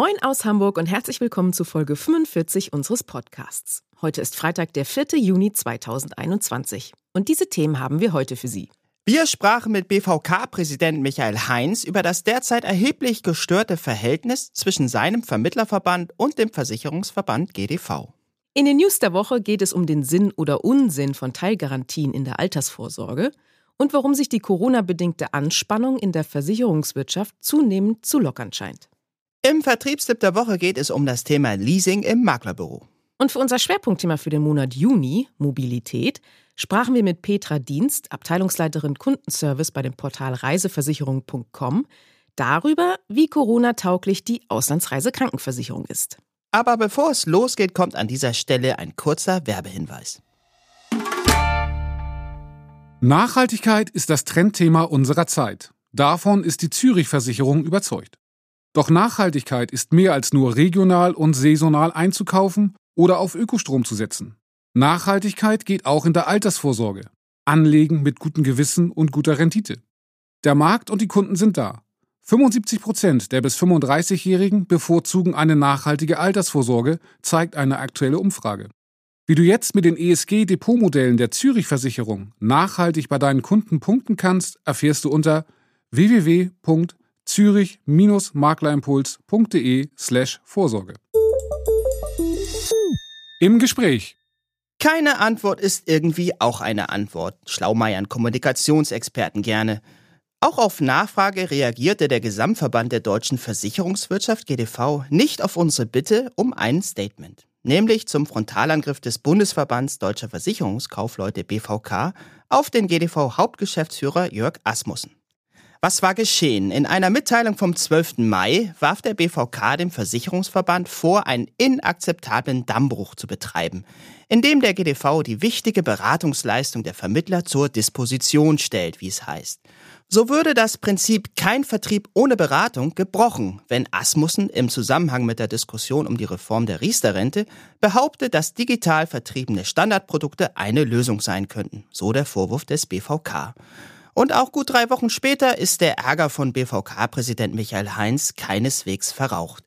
Moin aus Hamburg und herzlich willkommen zu Folge 45 unseres Podcasts. Heute ist Freitag, der 4. Juni 2021. Und diese Themen haben wir heute für Sie. Wir sprachen mit BVK-Präsident Michael Heinz über das derzeit erheblich gestörte Verhältnis zwischen seinem Vermittlerverband und dem Versicherungsverband GDV. In den News der Woche geht es um den Sinn oder Unsinn von Teilgarantien in der Altersvorsorge und warum sich die Corona-bedingte Anspannung in der Versicherungswirtschaft zunehmend zu lockern scheint. Im Vertriebstipp der Woche geht es um das Thema Leasing im Maklerbüro. Und für unser Schwerpunktthema für den Monat Juni, Mobilität, sprachen wir mit Petra Dienst, Abteilungsleiterin Kundenservice bei dem Portal reiseversicherung.com, darüber, wie Corona-tauglich die Auslandsreisekrankenversicherung ist. Aber bevor es losgeht, kommt an dieser Stelle ein kurzer Werbehinweis. Nachhaltigkeit ist das Trendthema unserer Zeit. Davon ist die Zürich-Versicherung überzeugt. Doch Nachhaltigkeit ist mehr als nur regional und saisonal einzukaufen oder auf Ökostrom zu setzen. Nachhaltigkeit geht auch in der Altersvorsorge. Anlegen mit gutem Gewissen und guter Rendite. Der Markt und die Kunden sind da. 75 Prozent der bis 35-Jährigen bevorzugen eine nachhaltige Altersvorsorge, zeigt eine aktuelle Umfrage. Wie du jetzt mit den ESG-Depotmodellen der Zürich-Versicherung nachhaltig bei deinen Kunden punkten kannst, erfährst du unter www.zürich-maklerimpuls.de slash Vorsorge. Im Gespräch keine Antwort ist irgendwie auch eine Antwort, schlaumeiern Kommunikationsexperten gerne. Auch auf Nachfrage reagierte der Gesamtverband der deutschen Versicherungswirtschaft GDV nicht auf unsere Bitte um ein Statement, nämlich zum Frontalangriff des Bundesverbands Deutscher Versicherungskaufleute BVK auf den GDV Hauptgeschäftsführer Jörg Asmussen. Was war geschehen? In einer Mitteilung vom 12. Mai warf der BVK dem Versicherungsverband vor, einen inakzeptablen Dammbruch zu betreiben, indem der GDV die wichtige Beratungsleistung der Vermittler zur Disposition stellt, wie es heißt. So würde das Prinzip kein Vertrieb ohne Beratung gebrochen, wenn Asmussen im Zusammenhang mit der Diskussion um die Reform der Riester-Rente behauptet, dass digital vertriebene Standardprodukte eine Lösung sein könnten, so der Vorwurf des BVK. Und auch gut drei Wochen später ist der Ärger von BVK-Präsident Michael Heinz keineswegs verraucht.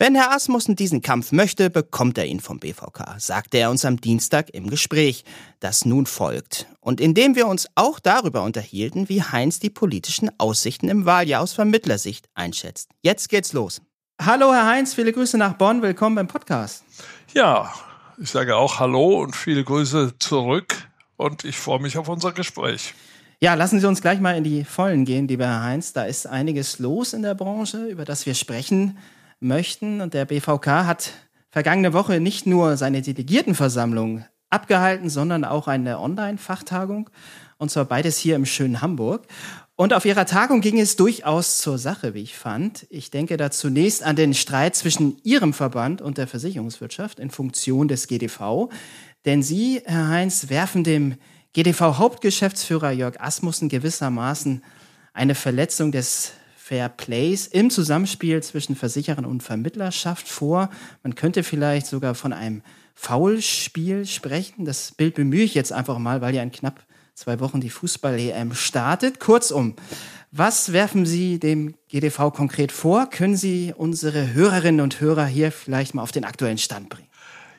Wenn Herr Asmussen diesen Kampf möchte, bekommt er ihn vom BVK, sagte er uns am Dienstag im Gespräch, das nun folgt. Und indem wir uns auch darüber unterhielten, wie Heinz die politischen Aussichten im Wahljahr aus Vermittlersicht einschätzt. Jetzt geht's los. Hallo Herr Heinz, viele Grüße nach Bonn, willkommen beim Podcast. Ja, ich sage auch Hallo und viele Grüße zurück und ich freue mich auf unser Gespräch. Ja, lassen Sie uns gleich mal in die Vollen gehen, lieber Herr Heinz. Da ist einiges los in der Branche, über das wir sprechen möchten. Und der BVK hat vergangene Woche nicht nur seine Delegiertenversammlung abgehalten, sondern auch eine Online-Fachtagung. Und zwar beides hier im schönen Hamburg. Und auf ihrer Tagung ging es durchaus zur Sache, wie ich fand. Ich denke da zunächst an den Streit zwischen Ihrem Verband und der Versicherungswirtschaft in Funktion des GDV. Denn Sie, Herr Heinz, werfen dem GDV-Hauptgeschäftsführer Jörg Asmussen gewissermaßen eine Verletzung des Fair Plays im Zusammenspiel zwischen Versicherern und Vermittlerschaft vor. Man könnte vielleicht sogar von einem Foulspiel sprechen. Das Bild bemühe ich jetzt einfach mal, weil ja in knapp zwei Wochen die Fußball-EM startet. Kurzum, was werfen Sie dem GDV konkret vor? Können Sie unsere Hörerinnen und Hörer hier vielleicht mal auf den aktuellen Stand bringen?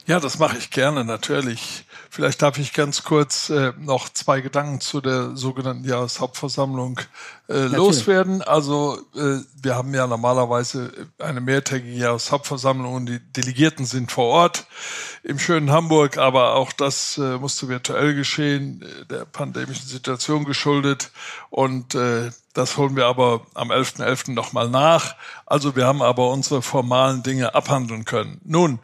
Ja, das mache ich gerne, natürlich. Vielleicht darf ich ganz kurz äh, noch zwei Gedanken zu der sogenannten Jahreshauptversammlung äh, loswerden. Also äh, wir haben ja normalerweise eine mehrtägige Jahreshauptversammlung und die Delegierten sind vor Ort im schönen Hamburg, aber auch das äh, musste virtuell geschehen, äh, der pandemischen Situation geschuldet. Und äh, das holen wir aber am 11.11. .11. nochmal nach. Also wir haben aber unsere formalen Dinge abhandeln können. Nun,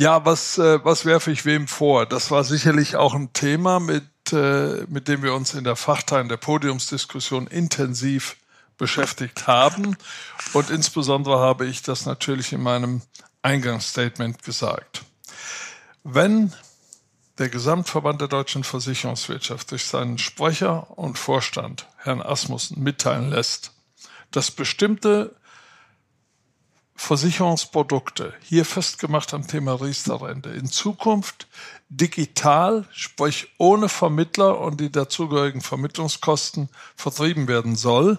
ja, was, äh, was werfe ich wem vor? Das war sicherlich auch ein Thema, mit, äh, mit dem wir uns in der Fachteil der Podiumsdiskussion intensiv beschäftigt haben. Und insbesondere habe ich das natürlich in meinem Eingangsstatement gesagt. Wenn der Gesamtverband der deutschen Versicherungswirtschaft durch seinen Sprecher und Vorstand, Herrn Asmussen, mitteilen lässt, dass bestimmte Versicherungsprodukte, hier festgemacht am Thema Riester-Rente, in Zukunft digital, sprich ohne Vermittler und die dazugehörigen Vermittlungskosten vertrieben werden soll,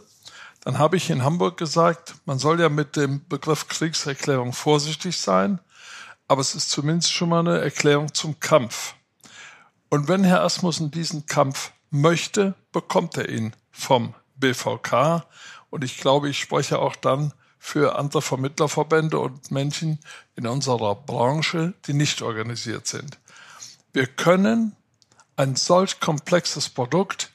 dann habe ich in Hamburg gesagt, man soll ja mit dem Begriff Kriegserklärung vorsichtig sein, aber es ist zumindest schon mal eine Erklärung zum Kampf. Und wenn Herr Asmussen diesen Kampf möchte, bekommt er ihn vom BVK. Und ich glaube, ich spreche auch dann für andere Vermittlerverbände und Menschen in unserer Branche, die nicht organisiert sind. Wir können ein solch komplexes Produkt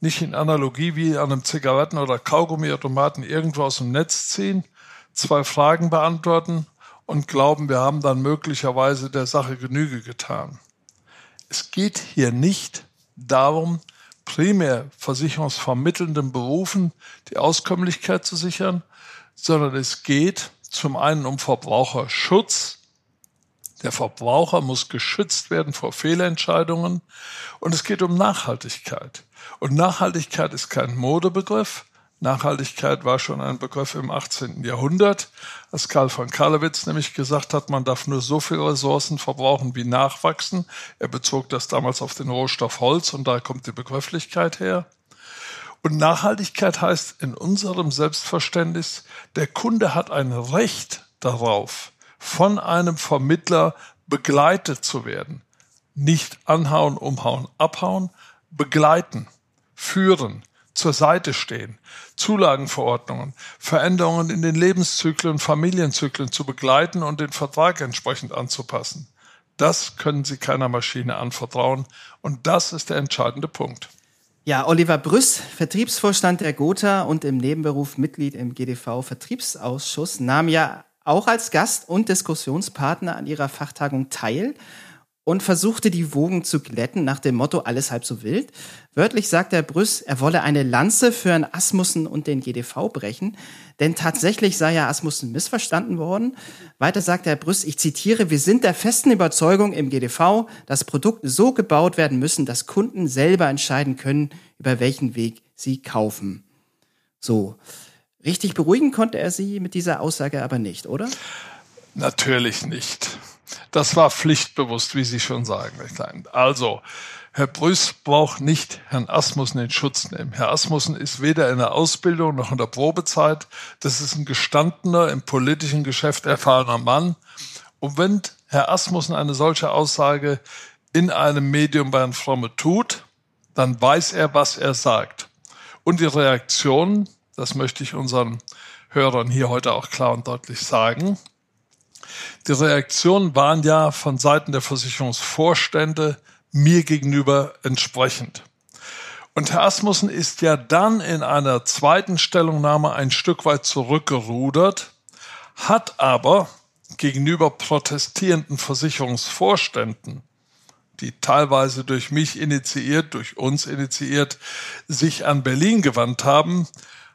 nicht in Analogie wie an einem Zigaretten- oder Kaugummiautomaten irgendwo aus dem Netz ziehen, zwei Fragen beantworten und glauben, wir haben dann möglicherweise der Sache Genüge getan. Es geht hier nicht darum, primär versicherungsvermittelnden Berufen die Auskömmlichkeit zu sichern, sondern es geht zum einen um Verbraucherschutz. Der Verbraucher muss geschützt werden vor Fehlentscheidungen und es geht um Nachhaltigkeit. Und Nachhaltigkeit ist kein Modebegriff. Nachhaltigkeit war schon ein Begriff im 18. Jahrhundert, als Karl von Karlowitz nämlich gesagt hat, man darf nur so viele Ressourcen verbrauchen, wie nachwachsen. Er bezog das damals auf den Rohstoff Holz und da kommt die Begrifflichkeit her. Und Nachhaltigkeit heißt in unserem Selbstverständnis, der Kunde hat ein Recht darauf, von einem Vermittler begleitet zu werden. Nicht anhauen, umhauen, abhauen, begleiten, führen, zur Seite stehen, Zulagenverordnungen, Veränderungen in den Lebenszyklen Familienzyklen zu begleiten und den Vertrag entsprechend anzupassen. Das können Sie keiner Maschine anvertrauen und das ist der entscheidende Punkt. Ja, Oliver Brüss, Vertriebsvorstand der Gotha und im Nebenberuf Mitglied im GDV Vertriebsausschuss, nahm ja auch als Gast und Diskussionspartner an ihrer Fachtagung teil und versuchte die Wogen zu glätten nach dem Motto alles halb so wild. Wörtlich sagt der Brüss, er wolle eine Lanze für einen Asmussen und den GDV brechen, denn tatsächlich sei ja Asmussen missverstanden worden. Weiter sagt der Brüss, ich zitiere, wir sind der festen Überzeugung im GDV, dass Produkte so gebaut werden müssen, dass Kunden selber entscheiden können, über welchen Weg sie kaufen. So. Richtig beruhigen konnte er sie mit dieser Aussage aber nicht, oder? Natürlich nicht. Das war pflichtbewusst, wie Sie schon sagen. Also, Herr Brüß braucht nicht Herrn Asmussen in Schutz nehmen. Herr Asmussen ist weder in der Ausbildung noch in der Probezeit. Das ist ein gestandener, im politischen Geschäft erfahrener Mann. Und wenn Herr Asmussen eine solche Aussage in einem Medium bei Herrn Fromme tut, dann weiß er, was er sagt. Und die Reaktion, das möchte ich unseren Hörern hier heute auch klar und deutlich sagen, die Reaktionen waren ja von Seiten der Versicherungsvorstände mir gegenüber entsprechend. Und Herr Asmussen ist ja dann in einer zweiten Stellungnahme ein Stück weit zurückgerudert, hat aber gegenüber protestierenden Versicherungsvorständen, die teilweise durch mich initiiert, durch uns initiiert, sich an Berlin gewandt haben,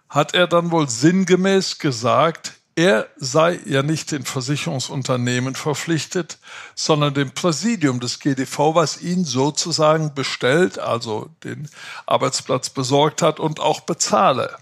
hat er dann wohl sinngemäß gesagt, er sei ja nicht den Versicherungsunternehmen verpflichtet, sondern dem Präsidium des GDV, was ihn sozusagen bestellt, also den Arbeitsplatz besorgt hat und auch bezahle.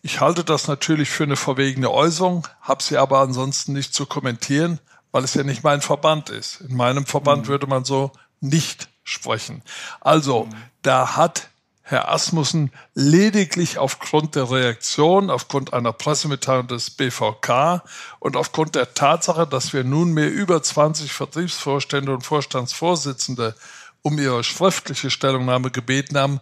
Ich halte das natürlich für eine verwegene Äußerung, habe sie aber ansonsten nicht zu kommentieren, weil es ja nicht mein Verband ist. In meinem Verband mhm. würde man so nicht sprechen. Also, mhm. da hat Herr Asmussen lediglich aufgrund der Reaktion, aufgrund einer Pressemitteilung des BVK und aufgrund der Tatsache, dass wir nunmehr über 20 Vertriebsvorstände und Vorstandsvorsitzende um ihre schriftliche Stellungnahme gebeten haben.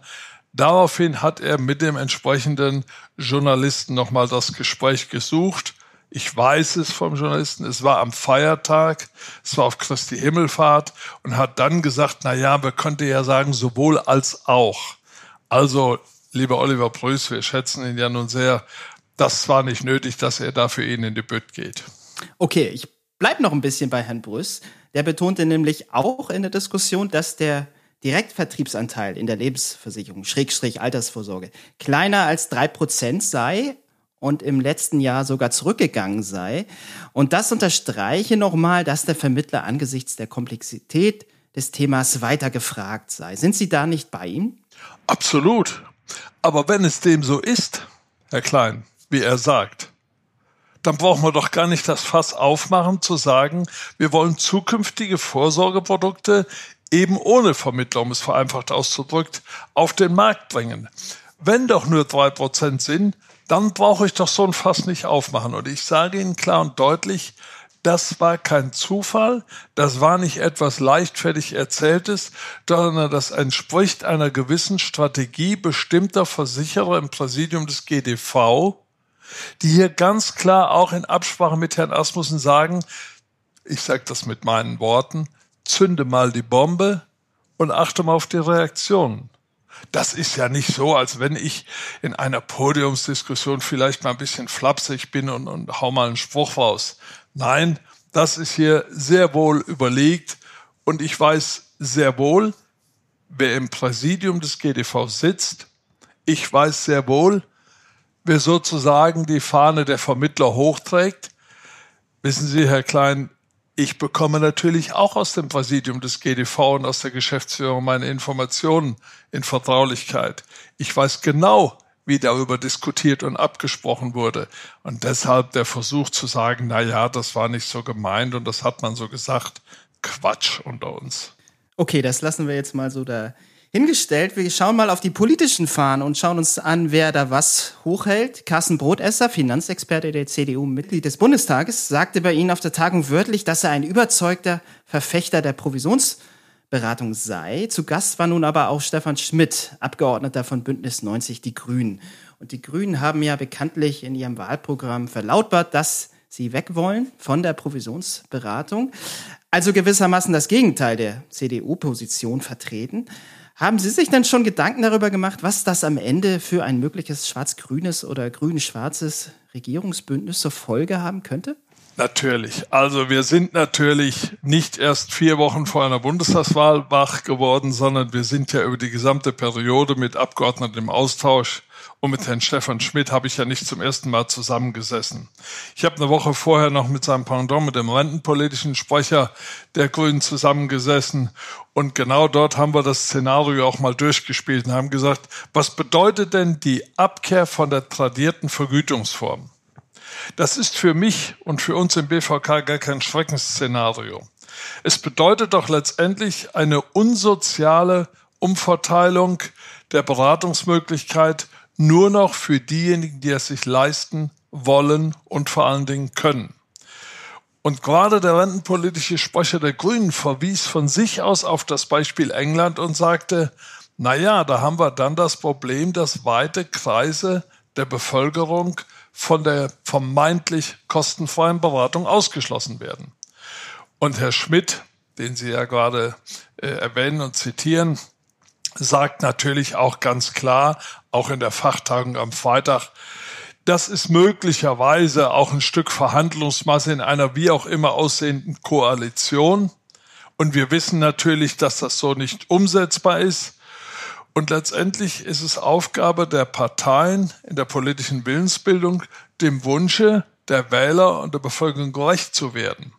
Daraufhin hat er mit dem entsprechenden Journalisten nochmal das Gespräch gesucht. Ich weiß es vom Journalisten, es war am Feiertag, es war auf Christi Himmelfahrt und hat dann gesagt, na ja, man könnte ja sagen, sowohl als auch. Also, lieber Oliver Preuß, wir schätzen ihn ja nun sehr. Das war nicht nötig, dass er da für ihn in die Bütt geht. Okay, ich bleibe noch ein bisschen bei Herrn Brüss. Der betonte nämlich auch in der Diskussion, dass der Direktvertriebsanteil in der Lebensversicherung, Schrägstrich Altersvorsorge, kleiner als drei Prozent sei und im letzten Jahr sogar zurückgegangen sei. Und das unterstreiche nochmal, dass der Vermittler angesichts der Komplexität des Themas weiter gefragt sei. Sind Sie da nicht bei ihm? Absolut. Aber wenn es dem so ist, Herr Klein, wie er sagt, dann brauchen wir doch gar nicht das Fass aufmachen zu sagen, wir wollen zukünftige Vorsorgeprodukte eben ohne Vermittler, um es vereinfacht auszudrückt, auf den Markt bringen. Wenn doch nur drei Prozent sind, dann brauche ich doch so ein Fass nicht aufmachen. Und ich sage Ihnen klar und deutlich, das war kein Zufall, das war nicht etwas leichtfertig Erzähltes, sondern das entspricht einer gewissen Strategie bestimmter Versicherer im Präsidium des GDV, die hier ganz klar auch in Absprache mit Herrn Asmussen sagen, ich sage das mit meinen Worten, zünde mal die Bombe und achte mal auf die Reaktionen. Das ist ja nicht so, als wenn ich in einer Podiumsdiskussion vielleicht mal ein bisschen flapsig bin und, und hau mal einen Spruch raus. Nein, das ist hier sehr wohl überlegt und ich weiß sehr wohl, wer im Präsidium des GDV sitzt. Ich weiß sehr wohl, wer sozusagen die Fahne der Vermittler hochträgt. Wissen Sie, Herr Klein, ich bekomme natürlich auch aus dem Präsidium des GDV und aus der Geschäftsführung meine Informationen in Vertraulichkeit. Ich weiß genau, wie darüber diskutiert und abgesprochen wurde. Und deshalb der Versuch zu sagen, na ja, das war nicht so gemeint und das hat man so gesagt. Quatsch unter uns. Okay, das lassen wir jetzt mal so da hingestellt. Wir schauen mal auf die politischen Fahnen und schauen uns an, wer da was hochhält. Carsten Brotesser, Finanzexperte der CDU, Mitglied des Bundestages, sagte bei Ihnen auf der Tagung wörtlich, dass er ein überzeugter Verfechter der Provisionsberatung sei. Zu Gast war nun aber auch Stefan Schmidt, Abgeordneter von Bündnis 90 Die Grünen. Und die Grünen haben ja bekanntlich in ihrem Wahlprogramm verlautbart, dass sie weg wollen von der Provisionsberatung. Also gewissermaßen das Gegenteil der CDU-Position vertreten. Haben Sie sich denn schon Gedanken darüber gemacht, was das am Ende für ein mögliches schwarz-grünes oder grün-schwarzes Regierungsbündnis zur Folge haben könnte? Natürlich. Also wir sind natürlich nicht erst vier Wochen vor einer Bundestagswahl wach geworden, sondern wir sind ja über die gesamte Periode mit Abgeordneten im Austausch und mit Herrn Stefan Schmidt habe ich ja nicht zum ersten Mal zusammengesessen. Ich habe eine Woche vorher noch mit seinem Pendant, mit dem rentenpolitischen Sprecher der Grünen zusammengesessen. Und genau dort haben wir das Szenario auch mal durchgespielt und haben gesagt, was bedeutet denn die Abkehr von der tradierten Vergütungsform? Das ist für mich und für uns im BVK gar kein Schreckensszenario. Es bedeutet doch letztendlich eine unsoziale Umverteilung der Beratungsmöglichkeit nur noch für diejenigen, die es sich leisten wollen und vor allen Dingen können. Und gerade der rentenpolitische Sprecher der Grünen verwies von sich aus auf das Beispiel England und sagte, na ja, da haben wir dann das Problem, dass weite Kreise der Bevölkerung von der vermeintlich kostenfreien Beratung ausgeschlossen werden. Und Herr Schmidt, den Sie ja gerade äh, erwähnen und zitieren, sagt natürlich auch ganz klar, auch in der Fachtagung am Freitag, das ist möglicherweise auch ein Stück Verhandlungsmasse in einer wie auch immer aussehenden Koalition. Und wir wissen natürlich, dass das so nicht umsetzbar ist. Und letztendlich ist es Aufgabe der Parteien in der politischen Willensbildung, dem Wunsche der Wähler und der Bevölkerung gerecht zu werden.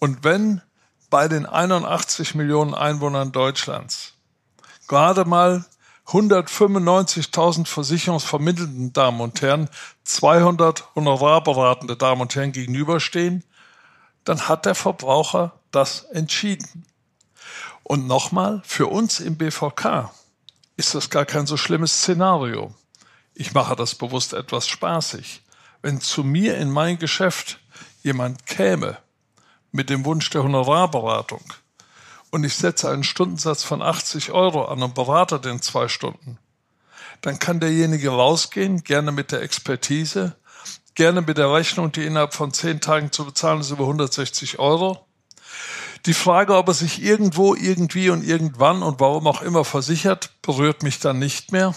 Und wenn bei den 81 Millionen Einwohnern Deutschlands gerade mal 195.000 versicherungsvermittelnden Damen und Herren 200 honorarberatende Damen und Herren gegenüberstehen, dann hat der Verbraucher das entschieden. Und nochmal, für uns im BVK ist das gar kein so schlimmes Szenario. Ich mache das bewusst etwas spaßig. Wenn zu mir in mein Geschäft jemand käme mit dem Wunsch der Honorarberatung, und ich setze einen Stundensatz von 80 Euro an und berate den zwei Stunden, dann kann derjenige rausgehen, gerne mit der Expertise, gerne mit der Rechnung, die innerhalb von zehn Tagen zu bezahlen ist, über 160 Euro. Die Frage, ob er sich irgendwo, irgendwie und irgendwann und warum auch immer versichert, berührt mich dann nicht mehr.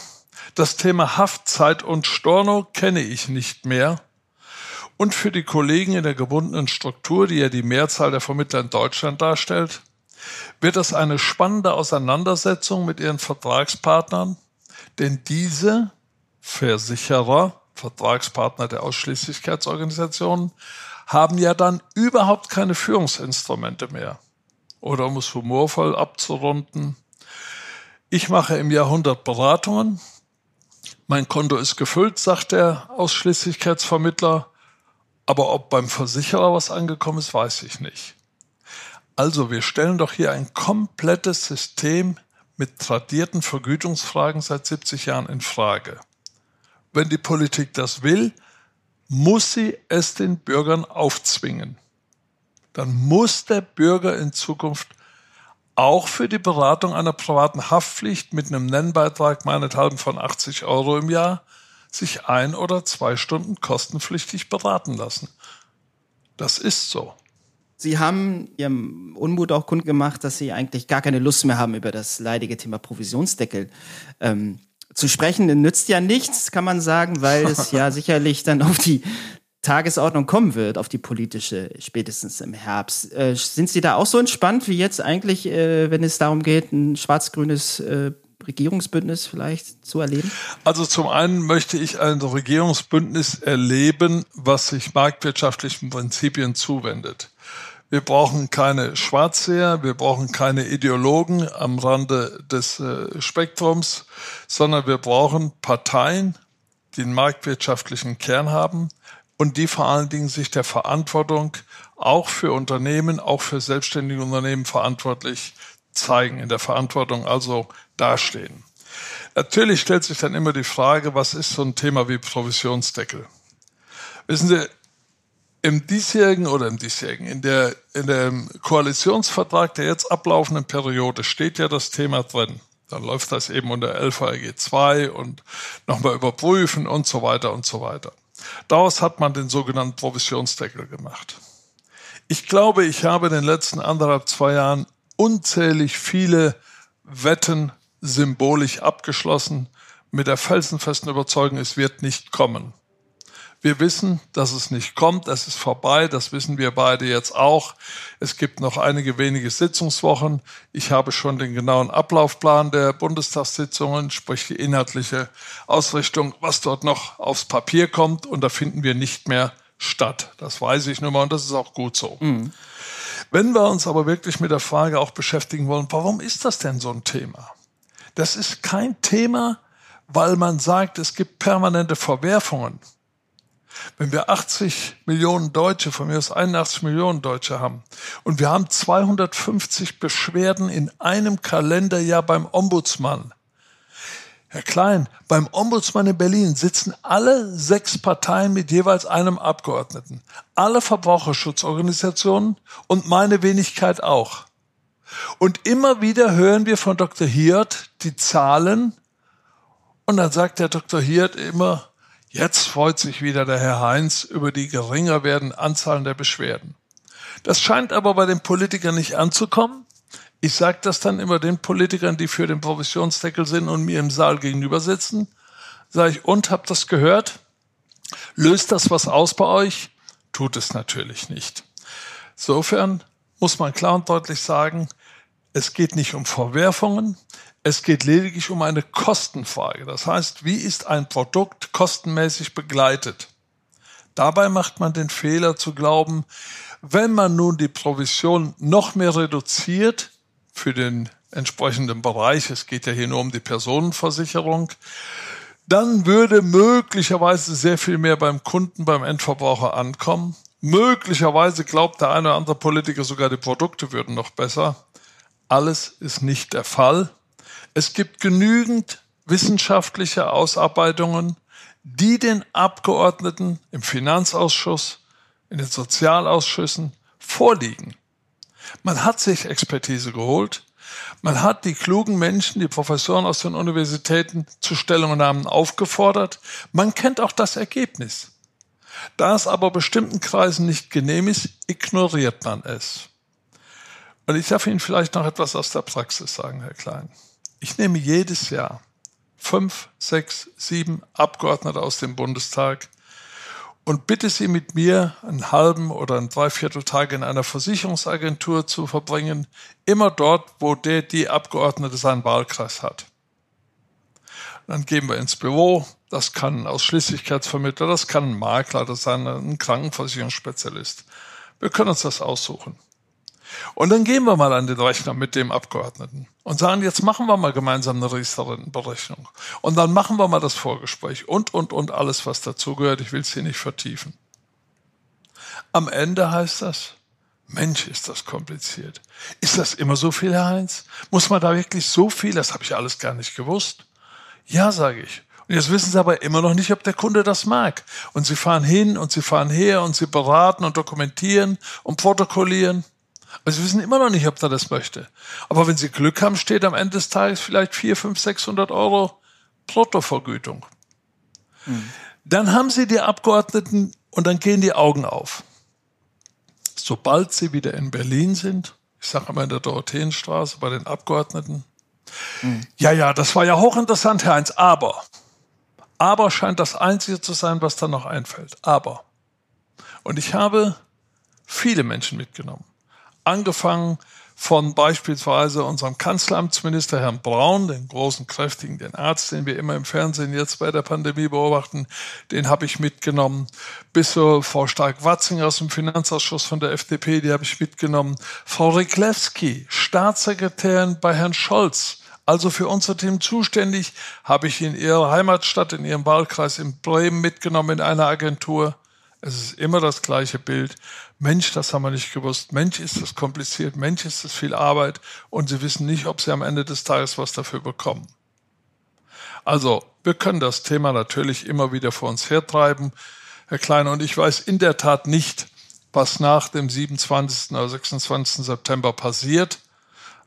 Das Thema Haftzeit und Storno kenne ich nicht mehr. Und für die Kollegen in der gebundenen Struktur, die ja die Mehrzahl der Vermittler in Deutschland darstellt, wird es eine spannende Auseinandersetzung mit ihren Vertragspartnern, denn diese Versicherer, Vertragspartner der Ausschließlichkeitsorganisationen, haben ja dann überhaupt keine Führungsinstrumente mehr. oder um es humorvoll abzurunden. Ich mache im Jahr 100 Beratungen. Mein Konto ist gefüllt, sagt der Ausschließlichkeitsvermittler. Aber ob beim Versicherer was angekommen ist, weiß ich nicht. Also wir stellen doch hier ein komplettes System mit tradierten Vergütungsfragen seit 70 Jahren in Frage. Wenn die Politik das will, muss sie es den Bürgern aufzwingen. Dann muss der Bürger in Zukunft auch für die Beratung einer privaten Haftpflicht mit einem Nennbeitrag meinethalben von 80 Euro im Jahr sich ein oder zwei Stunden kostenpflichtig beraten lassen. Das ist so. Sie haben Ihrem Unmut auch kundgemacht, dass Sie eigentlich gar keine Lust mehr haben, über das leidige Thema Provisionsdeckel ähm, zu sprechen. Nützt ja nichts, kann man sagen, weil es ja sicherlich dann auf die Tagesordnung kommen wird, auf die politische, spätestens im Herbst. Äh, sind Sie da auch so entspannt wie jetzt eigentlich, äh, wenn es darum geht, ein schwarz-grünes äh, Regierungsbündnis vielleicht zu erleben? Also zum einen möchte ich ein Regierungsbündnis erleben, was sich marktwirtschaftlichen Prinzipien zuwendet. Wir brauchen keine Schwarzseher, wir brauchen keine Ideologen am Rande des äh, Spektrums, sondern wir brauchen Parteien, die einen marktwirtschaftlichen Kern haben und die vor allen Dingen sich der Verantwortung auch für Unternehmen, auch für selbstständige Unternehmen verantwortlich zeigen, in der Verantwortung also dastehen. Natürlich stellt sich dann immer die Frage, was ist so ein Thema wie Provisionsdeckel? Wissen Sie, im diesjährigen oder im diesjährigen, in der, in dem Koalitionsvertrag der jetzt ablaufenden Periode steht ja das Thema drin. Dann läuft das eben unter LVRG 2 und nochmal überprüfen und so weiter und so weiter. Daraus hat man den sogenannten Provisionsdeckel gemacht. Ich glaube, ich habe in den letzten anderthalb, zwei Jahren unzählig viele Wetten symbolisch abgeschlossen mit der felsenfesten Überzeugung, es wird nicht kommen. Wir wissen, dass es nicht kommt, es ist vorbei, das wissen wir beide jetzt auch. Es gibt noch einige wenige Sitzungswochen. Ich habe schon den genauen Ablaufplan der Bundestagssitzungen, sprich die inhaltliche Ausrichtung, was dort noch aufs Papier kommt und da finden wir nicht mehr statt. Das weiß ich nun mal und das ist auch gut so. Mhm. Wenn wir uns aber wirklich mit der Frage auch beschäftigen wollen, warum ist das denn so ein Thema? Das ist kein Thema, weil man sagt, es gibt permanente Verwerfungen. Wenn wir 80 Millionen Deutsche, von mir aus 81 Millionen Deutsche haben, und wir haben 250 Beschwerden in einem Kalenderjahr beim Ombudsmann, Herr Klein, beim Ombudsmann in Berlin sitzen alle sechs Parteien mit jeweils einem Abgeordneten. Alle Verbraucherschutzorganisationen und meine Wenigkeit auch. Und immer wieder hören wir von Dr. Hirt die Zahlen und dann sagt der Dr. Hirt immer, jetzt freut sich wieder der Herr Heinz über die geringer werdende Anzahl der Beschwerden. Das scheint aber bei den Politikern nicht anzukommen. Ich sage das dann immer den Politikern, die für den Provisionsdeckel sind und mir im Saal gegenüber sitzen. Sage ich, und habt das gehört? Löst das was aus bei euch? Tut es natürlich nicht. Insofern muss man klar und deutlich sagen, es geht nicht um Verwerfungen, es geht lediglich um eine Kostenfrage. Das heißt, wie ist ein Produkt kostenmäßig begleitet? Dabei macht man den Fehler zu glauben, wenn man nun die Provision noch mehr reduziert, für den entsprechenden Bereich, es geht ja hier nur um die Personenversicherung, dann würde möglicherweise sehr viel mehr beim Kunden, beim Endverbraucher ankommen. Möglicherweise glaubt der eine oder andere Politiker sogar, die Produkte würden noch besser. Alles ist nicht der Fall. Es gibt genügend wissenschaftliche Ausarbeitungen, die den Abgeordneten im Finanzausschuss, in den Sozialausschüssen vorliegen. Man hat sich Expertise geholt. Man hat die klugen Menschen, die Professoren aus den Universitäten zu Stellungnahmen aufgefordert. Man kennt auch das Ergebnis. Da es aber bestimmten Kreisen nicht genehm ist, ignoriert man es. Und ich darf Ihnen vielleicht noch etwas aus der Praxis sagen, Herr Klein. Ich nehme jedes Jahr fünf, sechs, sieben Abgeordnete aus dem Bundestag und bitte Sie mit mir einen halben oder einen Dreivierteltag in einer Versicherungsagentur zu verbringen, immer dort, wo der die Abgeordnete seinen Wahlkreis hat. Dann gehen wir ins Büro, das kann ein Ausschließlichkeitsvermittler, das kann ein Makler, das kann ein Krankenversicherungsspezialist. Wir können uns das aussuchen. Und dann gehen wir mal an den Rechner mit dem Abgeordneten und sagen, jetzt machen wir mal gemeinsam eine Riester-Rentenberechnung. Und dann machen wir mal das Vorgespräch und, und, und alles, was dazugehört. Ich will es hier nicht vertiefen. Am Ende heißt das, Mensch, ist das kompliziert. Ist das immer so viel, Herr Heinz? Muss man da wirklich so viel? Das habe ich alles gar nicht gewusst. Ja, sage ich. Und jetzt wissen Sie aber immer noch nicht, ob der Kunde das mag. Und Sie fahren hin und Sie fahren her und Sie beraten und dokumentieren und protokollieren. Aber Sie wissen immer noch nicht, ob er das möchte. Aber wenn Sie Glück haben, steht am Ende des Tages vielleicht 4, 5, 600 Euro Bruttovergütung. Hm. Dann haben Sie die Abgeordneten und dann gehen die Augen auf. Sobald Sie wieder in Berlin sind, ich sage immer in der Dorotheenstraße bei den Abgeordneten, hm. ja, ja, das war ja hochinteressant, Herr Heinz, aber aber scheint das Einzige zu sein, was da noch einfällt. Aber. Und ich habe viele Menschen mitgenommen. Angefangen von beispielsweise unserem Kanzleramtsminister Herrn Braun, den großen, kräftigen, den Arzt, den wir immer im Fernsehen jetzt bei der Pandemie beobachten, den habe ich mitgenommen, bis zur Frau Stark-Watzinger aus dem Finanzausschuss von der FDP, die habe ich mitgenommen, Frau Riklewski, Staatssekretärin bei Herrn Scholz, also für unsere Themen zuständig, habe ich in ihrer Heimatstadt, in ihrem Wahlkreis in Bremen mitgenommen in einer Agentur. Es ist immer das gleiche Bild. Mensch, das haben wir nicht gewusst. Mensch, ist das kompliziert. Mensch, ist das viel Arbeit. Und sie wissen nicht, ob sie am Ende des Tages was dafür bekommen. Also, wir können das Thema natürlich immer wieder vor uns hertreiben, Herr Klein. Und ich weiß in der Tat nicht, was nach dem 27. oder 26. September passiert.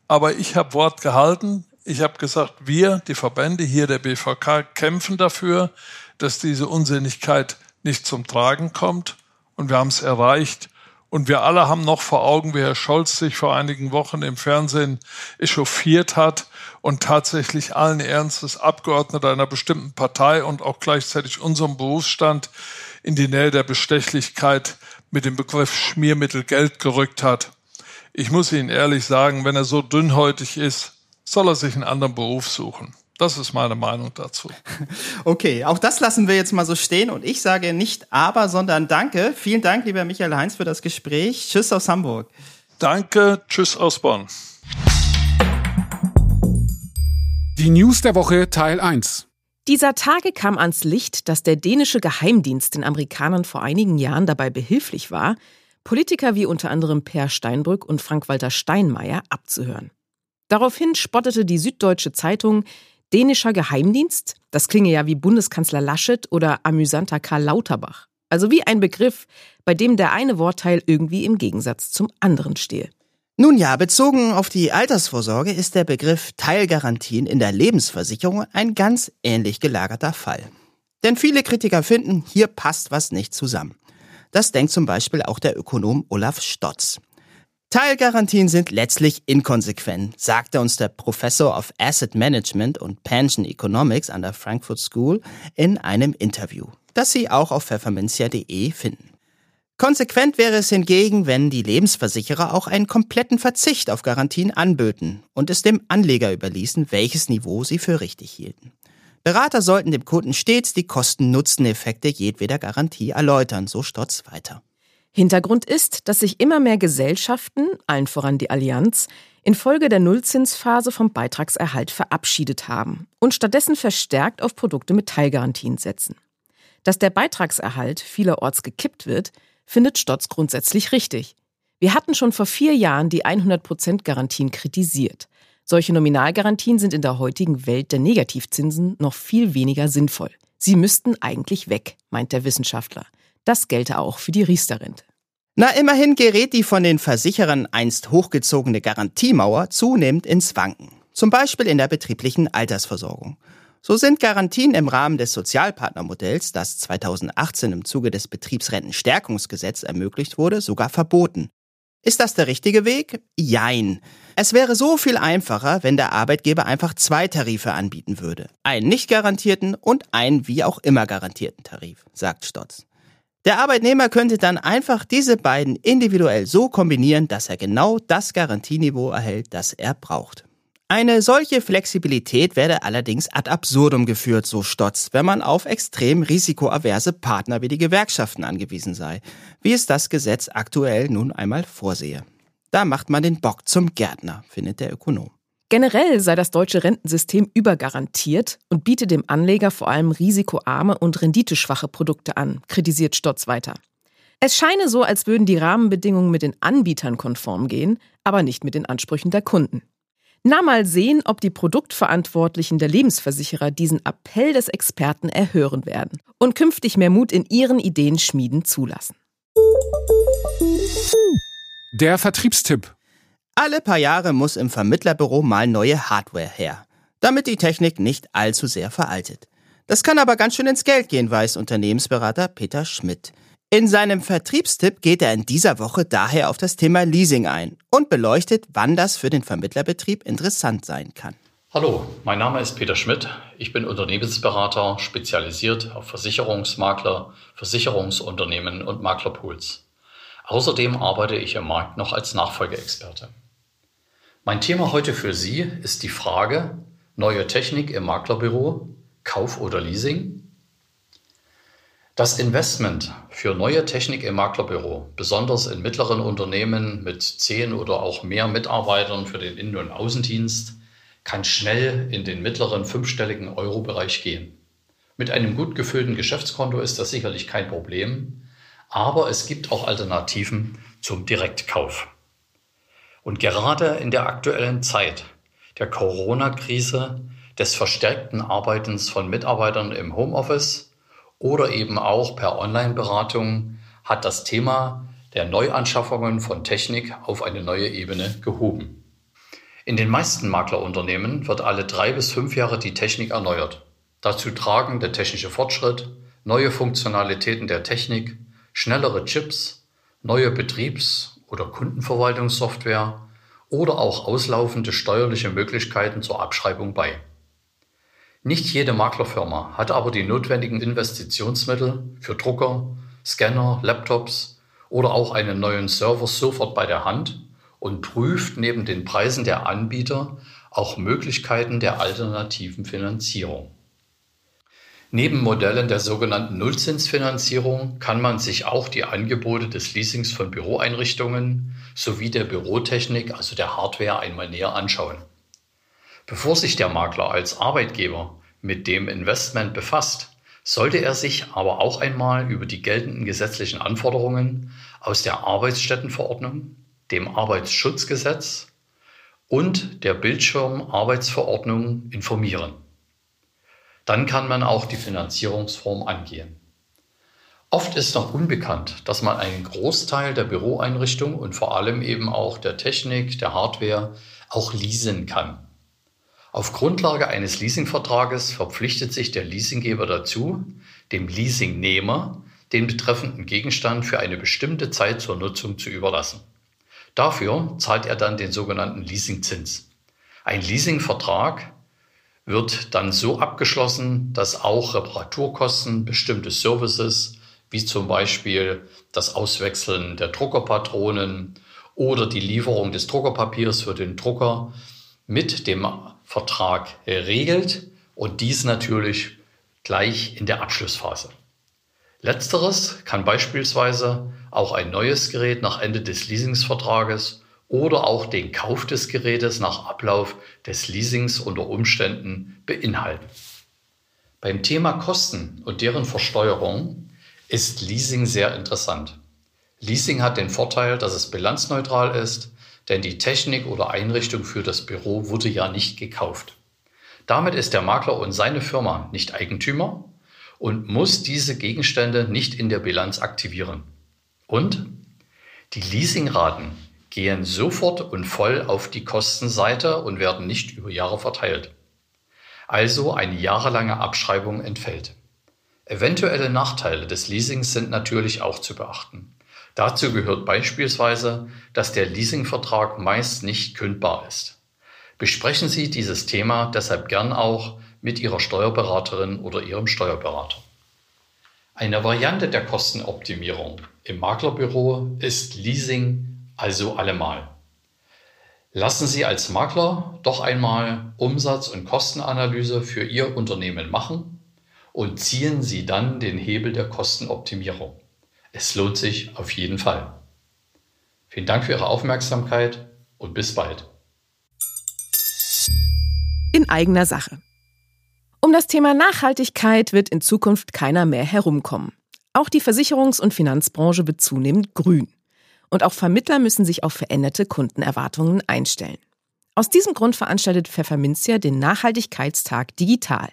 Aber ich habe Wort gehalten. Ich habe gesagt, wir, die Verbände, hier der BVK, kämpfen dafür, dass diese Unsinnigkeit nicht zum Tragen kommt. Und wir haben es erreicht. Und wir alle haben noch vor Augen, wie Herr Scholz sich vor einigen Wochen im Fernsehen echauffiert hat und tatsächlich allen Ernstes Abgeordneter einer bestimmten Partei und auch gleichzeitig unserem Berufsstand in die Nähe der Bestechlichkeit mit dem Begriff Schmiermittel Geld gerückt hat. Ich muss Ihnen ehrlich sagen, wenn er so dünnhäutig ist, soll er sich einen anderen Beruf suchen. Das ist meine Meinung dazu. Okay, auch das lassen wir jetzt mal so stehen und ich sage nicht aber, sondern danke. Vielen Dank, lieber Michael Heinz, für das Gespräch. Tschüss aus Hamburg. Danke, tschüss aus Bonn. Die News der Woche Teil 1. Dieser Tage kam ans Licht, dass der dänische Geheimdienst den Amerikanern vor einigen Jahren dabei behilflich war, Politiker wie unter anderem Per Steinbrück und Frank-Walter Steinmeier abzuhören. Daraufhin spottete die Süddeutsche Zeitung, dänischer Geheimdienst, das klinge ja wie Bundeskanzler Laschet oder amüsanter Karl Lauterbach. Also wie ein Begriff, bei dem der eine Wortteil irgendwie im Gegensatz zum anderen stehe. Nun ja, bezogen auf die Altersvorsorge ist der Begriff Teilgarantien in der Lebensversicherung ein ganz ähnlich gelagerter Fall. Denn viele Kritiker finden, hier passt was nicht zusammen. Das denkt zum Beispiel auch der Ökonom Olaf Stotz. Teilgarantien sind letztlich inkonsequent, sagte uns der Professor of Asset Management und Pension Economics an der Frankfurt School in einem Interview, das Sie auch auf pfefferminzia.de finden. Konsequent wäre es hingegen, wenn die Lebensversicherer auch einen kompletten Verzicht auf Garantien anböten und es dem Anleger überließen, welches Niveau sie für richtig hielten. Berater sollten dem Kunden stets die Kosten-Nutzen-Effekte jedweder Garantie erläutern, so Stotz weiter. Hintergrund ist, dass sich immer mehr Gesellschaften, allen voran die Allianz, infolge der Nullzinsphase vom Beitragserhalt verabschiedet haben und stattdessen verstärkt auf Produkte mit Teilgarantien setzen. Dass der Beitragserhalt vielerorts gekippt wird, findet Stotz grundsätzlich richtig. Wir hatten schon vor vier Jahren die 100%-Garantien kritisiert. Solche Nominalgarantien sind in der heutigen Welt der Negativzinsen noch viel weniger sinnvoll. Sie müssten eigentlich weg, meint der Wissenschaftler. Das gelte auch für die Riester-Rente. Na, immerhin gerät die von den Versicherern einst hochgezogene Garantiemauer zunehmend ins Wanken. Zum Beispiel in der betrieblichen Altersversorgung. So sind Garantien im Rahmen des Sozialpartnermodells, das 2018 im Zuge des Betriebsrentenstärkungsgesetzes ermöglicht wurde, sogar verboten. Ist das der richtige Weg? Jein. Es wäre so viel einfacher, wenn der Arbeitgeber einfach zwei Tarife anbieten würde. Einen nicht garantierten und einen wie auch immer garantierten Tarif, sagt Stotz. Der Arbeitnehmer könnte dann einfach diese beiden individuell so kombinieren, dass er genau das Garantieniveau erhält, das er braucht. Eine solche Flexibilität werde allerdings ad absurdum geführt, so Stotz, wenn man auf extrem risikoaverse Partner wie die Gewerkschaften angewiesen sei, wie es das Gesetz aktuell nun einmal vorsehe. Da macht man den Bock zum Gärtner, findet der Ökonom. Generell sei das deutsche Rentensystem übergarantiert und biete dem Anleger vor allem risikoarme und renditeschwache Produkte an, kritisiert Stotz weiter. Es scheine so, als würden die Rahmenbedingungen mit den Anbietern konform gehen, aber nicht mit den Ansprüchen der Kunden. Na mal sehen, ob die Produktverantwortlichen der Lebensversicherer diesen Appell des Experten erhören werden und künftig mehr Mut in ihren Ideen schmieden zulassen. Der Vertriebstipp. Alle paar Jahre muss im Vermittlerbüro mal neue Hardware her, damit die Technik nicht allzu sehr veraltet. Das kann aber ganz schön ins Geld gehen, weiß Unternehmensberater Peter Schmidt. In seinem Vertriebstipp geht er in dieser Woche daher auf das Thema Leasing ein und beleuchtet, wann das für den Vermittlerbetrieb interessant sein kann. Hallo, mein Name ist Peter Schmidt. Ich bin Unternehmensberater, spezialisiert auf Versicherungsmakler, Versicherungsunternehmen und Maklerpools. Außerdem arbeite ich im Markt noch als Nachfolgeexperte. Mein Thema heute für Sie ist die Frage neue Technik im Maklerbüro, Kauf oder Leasing das Investment für neue Technik im Maklerbüro, besonders in mittleren Unternehmen mit zehn oder auch mehr Mitarbeitern für den Innen- und Außendienst, kann schnell in den mittleren fünfstelligen Euro-Bereich gehen. Mit einem gut gefüllten Geschäftskonto ist das sicherlich kein Problem, aber es gibt auch Alternativen zum Direktkauf. Und gerade in der aktuellen Zeit der Corona-Krise, des verstärkten Arbeitens von Mitarbeitern im Homeoffice, oder eben auch per Online-Beratung hat das Thema der Neuanschaffungen von Technik auf eine neue Ebene gehoben. In den meisten Maklerunternehmen wird alle drei bis fünf Jahre die Technik erneuert. Dazu tragen der technische Fortschritt, neue Funktionalitäten der Technik, schnellere Chips, neue Betriebs- oder Kundenverwaltungssoftware oder auch auslaufende steuerliche Möglichkeiten zur Abschreibung bei. Nicht jede Maklerfirma hat aber die notwendigen Investitionsmittel für Drucker, Scanner, Laptops oder auch einen neuen Server sofort bei der Hand und prüft neben den Preisen der Anbieter auch Möglichkeiten der alternativen Finanzierung. Neben Modellen der sogenannten Nullzinsfinanzierung kann man sich auch die Angebote des Leasings von Büroeinrichtungen sowie der Bürotechnik, also der Hardware, einmal näher anschauen. Bevor sich der Makler als Arbeitgeber mit dem Investment befasst, sollte er sich aber auch einmal über die geltenden gesetzlichen Anforderungen aus der Arbeitsstättenverordnung, dem Arbeitsschutzgesetz und der Bildschirmarbeitsverordnung informieren. Dann kann man auch die Finanzierungsform angehen. Oft ist noch unbekannt, dass man einen Großteil der Büroeinrichtung und vor allem eben auch der Technik, der Hardware auch leasen kann. Auf Grundlage eines Leasingvertrages verpflichtet sich der Leasinggeber dazu, dem Leasingnehmer den betreffenden Gegenstand für eine bestimmte Zeit zur Nutzung zu überlassen. Dafür zahlt er dann den sogenannten Leasingzins. Ein Leasingvertrag wird dann so abgeschlossen, dass auch Reparaturkosten, bestimmte Services, wie zum Beispiel das Auswechseln der Druckerpatronen oder die Lieferung des Druckerpapiers für den Drucker mit dem Vertrag regelt und dies natürlich gleich in der Abschlussphase. Letzteres kann beispielsweise auch ein neues Gerät nach Ende des Leasingsvertrages oder auch den Kauf des Gerätes nach Ablauf des Leasings unter Umständen beinhalten. Beim Thema Kosten und deren Versteuerung ist Leasing sehr interessant. Leasing hat den Vorteil, dass es bilanzneutral ist, denn die Technik oder Einrichtung für das Büro wurde ja nicht gekauft. Damit ist der Makler und seine Firma nicht Eigentümer und muss diese Gegenstände nicht in der Bilanz aktivieren. Und die Leasingraten gehen sofort und voll auf die Kostenseite und werden nicht über Jahre verteilt. Also eine jahrelange Abschreibung entfällt. Eventuelle Nachteile des Leasings sind natürlich auch zu beachten. Dazu gehört beispielsweise, dass der Leasingvertrag meist nicht kündbar ist. Besprechen Sie dieses Thema deshalb gern auch mit Ihrer Steuerberaterin oder Ihrem Steuerberater. Eine Variante der Kostenoptimierung im Maklerbüro ist Leasing also allemal. Lassen Sie als Makler doch einmal Umsatz- und Kostenanalyse für Ihr Unternehmen machen und ziehen Sie dann den Hebel der Kostenoptimierung. Es lohnt sich auf jeden Fall. Vielen Dank für Ihre Aufmerksamkeit und bis bald. In eigener Sache. Um das Thema Nachhaltigkeit wird in Zukunft keiner mehr herumkommen. Auch die Versicherungs- und Finanzbranche wird zunehmend grün. Und auch Vermittler müssen sich auf veränderte Kundenerwartungen einstellen. Aus diesem Grund veranstaltet Pfefferminzia den Nachhaltigkeitstag digital.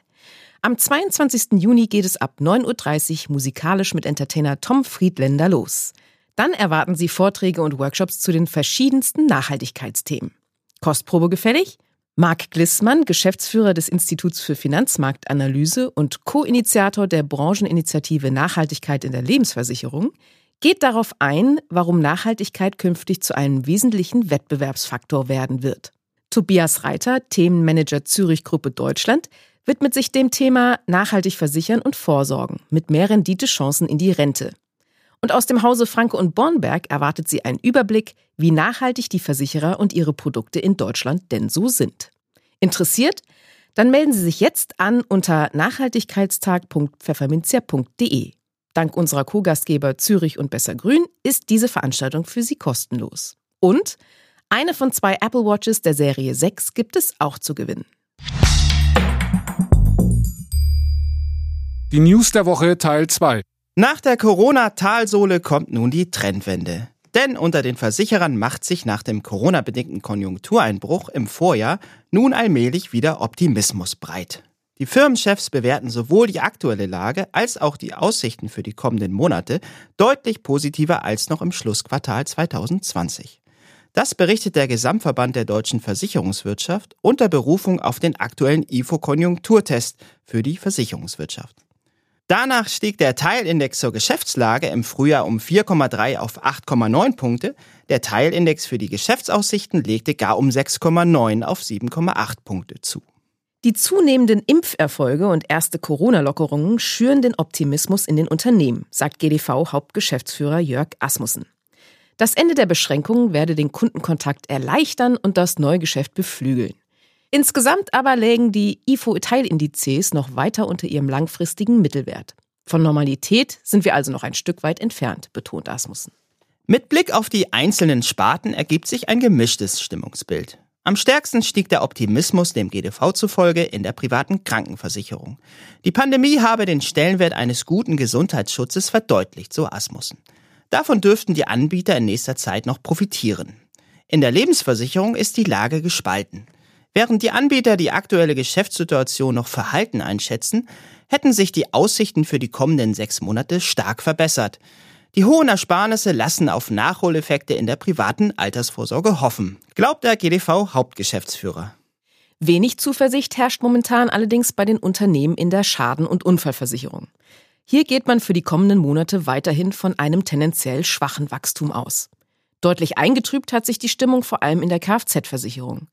Am 22. Juni geht es ab 9.30 Uhr musikalisch mit Entertainer Tom Friedländer los. Dann erwarten Sie Vorträge und Workshops zu den verschiedensten Nachhaltigkeitsthemen. Kostprobe gefällig? Marc Glissmann, Geschäftsführer des Instituts für Finanzmarktanalyse und Co-Initiator der Brancheninitiative Nachhaltigkeit in der Lebensversicherung, geht darauf ein, warum Nachhaltigkeit künftig zu einem wesentlichen Wettbewerbsfaktor werden wird. Tobias Reiter, Themenmanager Zürich Gruppe Deutschland, widmet sich dem Thema nachhaltig versichern und vorsorgen mit mehr Renditechancen in die Rente. Und aus dem Hause Franke und Bornberg erwartet sie einen Überblick, wie nachhaltig die Versicherer und ihre Produkte in Deutschland denn so sind. Interessiert? Dann melden Sie sich jetzt an unter nachhaltigkeitstag.pfefferminzia.de. Dank unserer Co-Gastgeber Zürich und Besser Grün ist diese Veranstaltung für Sie kostenlos. Und eine von zwei Apple Watches der Serie 6 gibt es auch zu gewinnen. Die News der Woche Teil 2. Nach der Corona-Talsohle kommt nun die Trendwende. Denn unter den Versicherern macht sich nach dem Corona-bedingten Konjunktureinbruch im Vorjahr nun allmählich wieder Optimismus breit. Die Firmenchefs bewerten sowohl die aktuelle Lage als auch die Aussichten für die kommenden Monate deutlich positiver als noch im Schlussquartal 2020. Das berichtet der Gesamtverband der deutschen Versicherungswirtschaft unter Berufung auf den aktuellen IFO-Konjunkturtest für die Versicherungswirtschaft. Danach stieg der Teilindex zur Geschäftslage im Frühjahr um 4,3 auf 8,9 Punkte. Der Teilindex für die Geschäftsaussichten legte gar um 6,9 auf 7,8 Punkte zu. Die zunehmenden Impferfolge und erste Corona-Lockerungen schüren den Optimismus in den Unternehmen, sagt GDV-Hauptgeschäftsführer Jörg Asmussen. Das Ende der Beschränkungen werde den Kundenkontakt erleichtern und das Neugeschäft beflügeln. Insgesamt aber lägen die IFO-Teilindizes noch weiter unter ihrem langfristigen Mittelwert. Von Normalität sind wir also noch ein Stück weit entfernt, betont Asmussen. Mit Blick auf die einzelnen Sparten ergibt sich ein gemischtes Stimmungsbild. Am stärksten stieg der Optimismus dem GDV zufolge in der privaten Krankenversicherung. Die Pandemie habe den Stellenwert eines guten Gesundheitsschutzes verdeutlicht, so Asmussen. Davon dürften die Anbieter in nächster Zeit noch profitieren. In der Lebensversicherung ist die Lage gespalten. Während die Anbieter die aktuelle Geschäftssituation noch verhalten einschätzen, hätten sich die Aussichten für die kommenden sechs Monate stark verbessert. Die hohen Ersparnisse lassen auf Nachholeffekte in der privaten Altersvorsorge hoffen, glaubt der GDV Hauptgeschäftsführer. Wenig Zuversicht herrscht momentan allerdings bei den Unternehmen in der Schaden- und Unfallversicherung. Hier geht man für die kommenden Monate weiterhin von einem tendenziell schwachen Wachstum aus. Deutlich eingetrübt hat sich die Stimmung vor allem in der Kfz-Versicherung.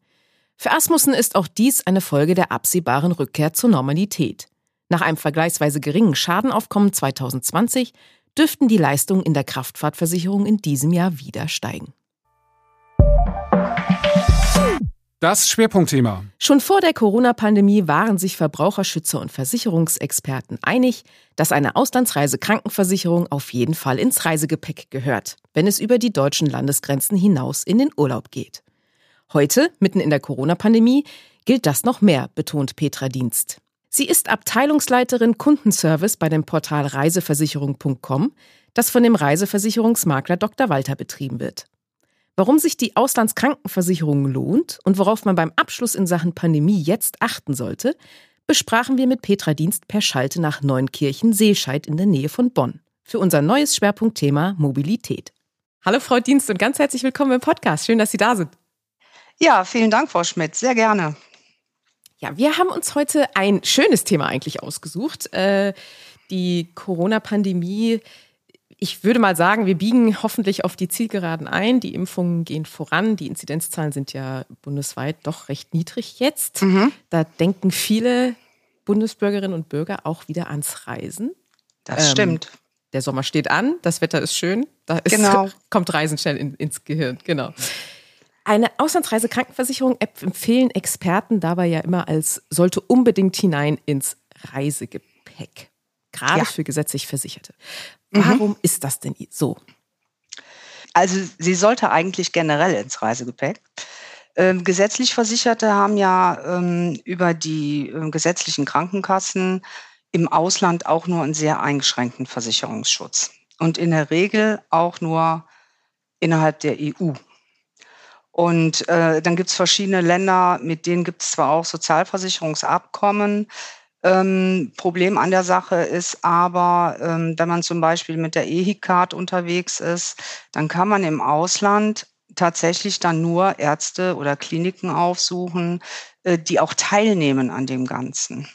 Für Asmussen ist auch dies eine Folge der absehbaren Rückkehr zur Normalität. Nach einem vergleichsweise geringen Schadenaufkommen 2020 dürften die Leistungen in der Kraftfahrtversicherung in diesem Jahr wieder steigen. Das Schwerpunktthema. Schon vor der Corona-Pandemie waren sich Verbraucherschützer und Versicherungsexperten einig, dass eine Auslandsreisekrankenversicherung auf jeden Fall ins Reisegepäck gehört, wenn es über die deutschen Landesgrenzen hinaus in den Urlaub geht. Heute, mitten in der Corona-Pandemie, gilt das noch mehr, betont Petra Dienst. Sie ist Abteilungsleiterin Kundenservice bei dem Portal reiseversicherung.com, das von dem Reiseversicherungsmakler Dr. Walter betrieben wird. Warum sich die Auslandskrankenversicherung lohnt und worauf man beim Abschluss in Sachen Pandemie jetzt achten sollte, besprachen wir mit Petra Dienst per Schalte nach Neunkirchen-Seescheid in der Nähe von Bonn für unser neues Schwerpunktthema Mobilität. Hallo Frau Dienst und ganz herzlich willkommen im Podcast. Schön, dass Sie da sind. Ja, vielen Dank, Frau Schmidt. Sehr gerne. Ja, wir haben uns heute ein schönes Thema eigentlich ausgesucht. Äh, die Corona-Pandemie. Ich würde mal sagen, wir biegen hoffentlich auf die Zielgeraden ein. Die Impfungen gehen voran. Die Inzidenzzahlen sind ja bundesweit doch recht niedrig jetzt. Mhm. Da denken viele Bundesbürgerinnen und Bürger auch wieder ans Reisen. Das ähm, stimmt. Der Sommer steht an, das Wetter ist schön, da ist, genau. kommt Reisen schnell in, ins Gehirn. Genau. Eine Auslandsreisekrankenversicherung empfehlen Experten dabei ja immer als sollte unbedingt hinein ins Reisegepäck. Gerade ja. für gesetzlich Versicherte. Mhm. Warum mhm. ist das denn so? Also sie sollte eigentlich generell ins Reisegepäck. Ähm, gesetzlich Versicherte haben ja ähm, über die äh, gesetzlichen Krankenkassen im Ausland auch nur einen sehr eingeschränkten Versicherungsschutz und in der Regel auch nur innerhalb der EU. Und äh, dann gibt es verschiedene Länder, mit denen gibt es zwar auch Sozialversicherungsabkommen. Ähm, Problem an der Sache ist aber, ähm, wenn man zum Beispiel mit der EHIC-Card unterwegs ist, dann kann man im Ausland tatsächlich dann nur Ärzte oder Kliniken aufsuchen, äh, die auch teilnehmen an dem Ganzen.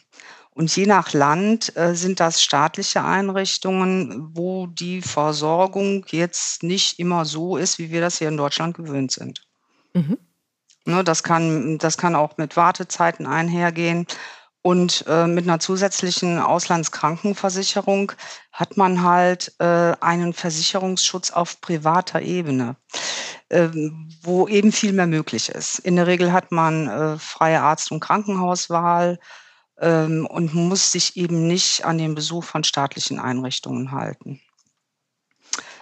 Und je nach Land äh, sind das staatliche Einrichtungen, wo die Versorgung jetzt nicht immer so ist, wie wir das hier in Deutschland gewöhnt sind. Mhm. Ne, das, kann, das kann auch mit Wartezeiten einhergehen. Und äh, mit einer zusätzlichen Auslandskrankenversicherung hat man halt äh, einen Versicherungsschutz auf privater Ebene, äh, wo eben viel mehr möglich ist. In der Regel hat man äh, freie Arzt- und Krankenhauswahl ähm, und muss sich eben nicht an den Besuch von staatlichen Einrichtungen halten.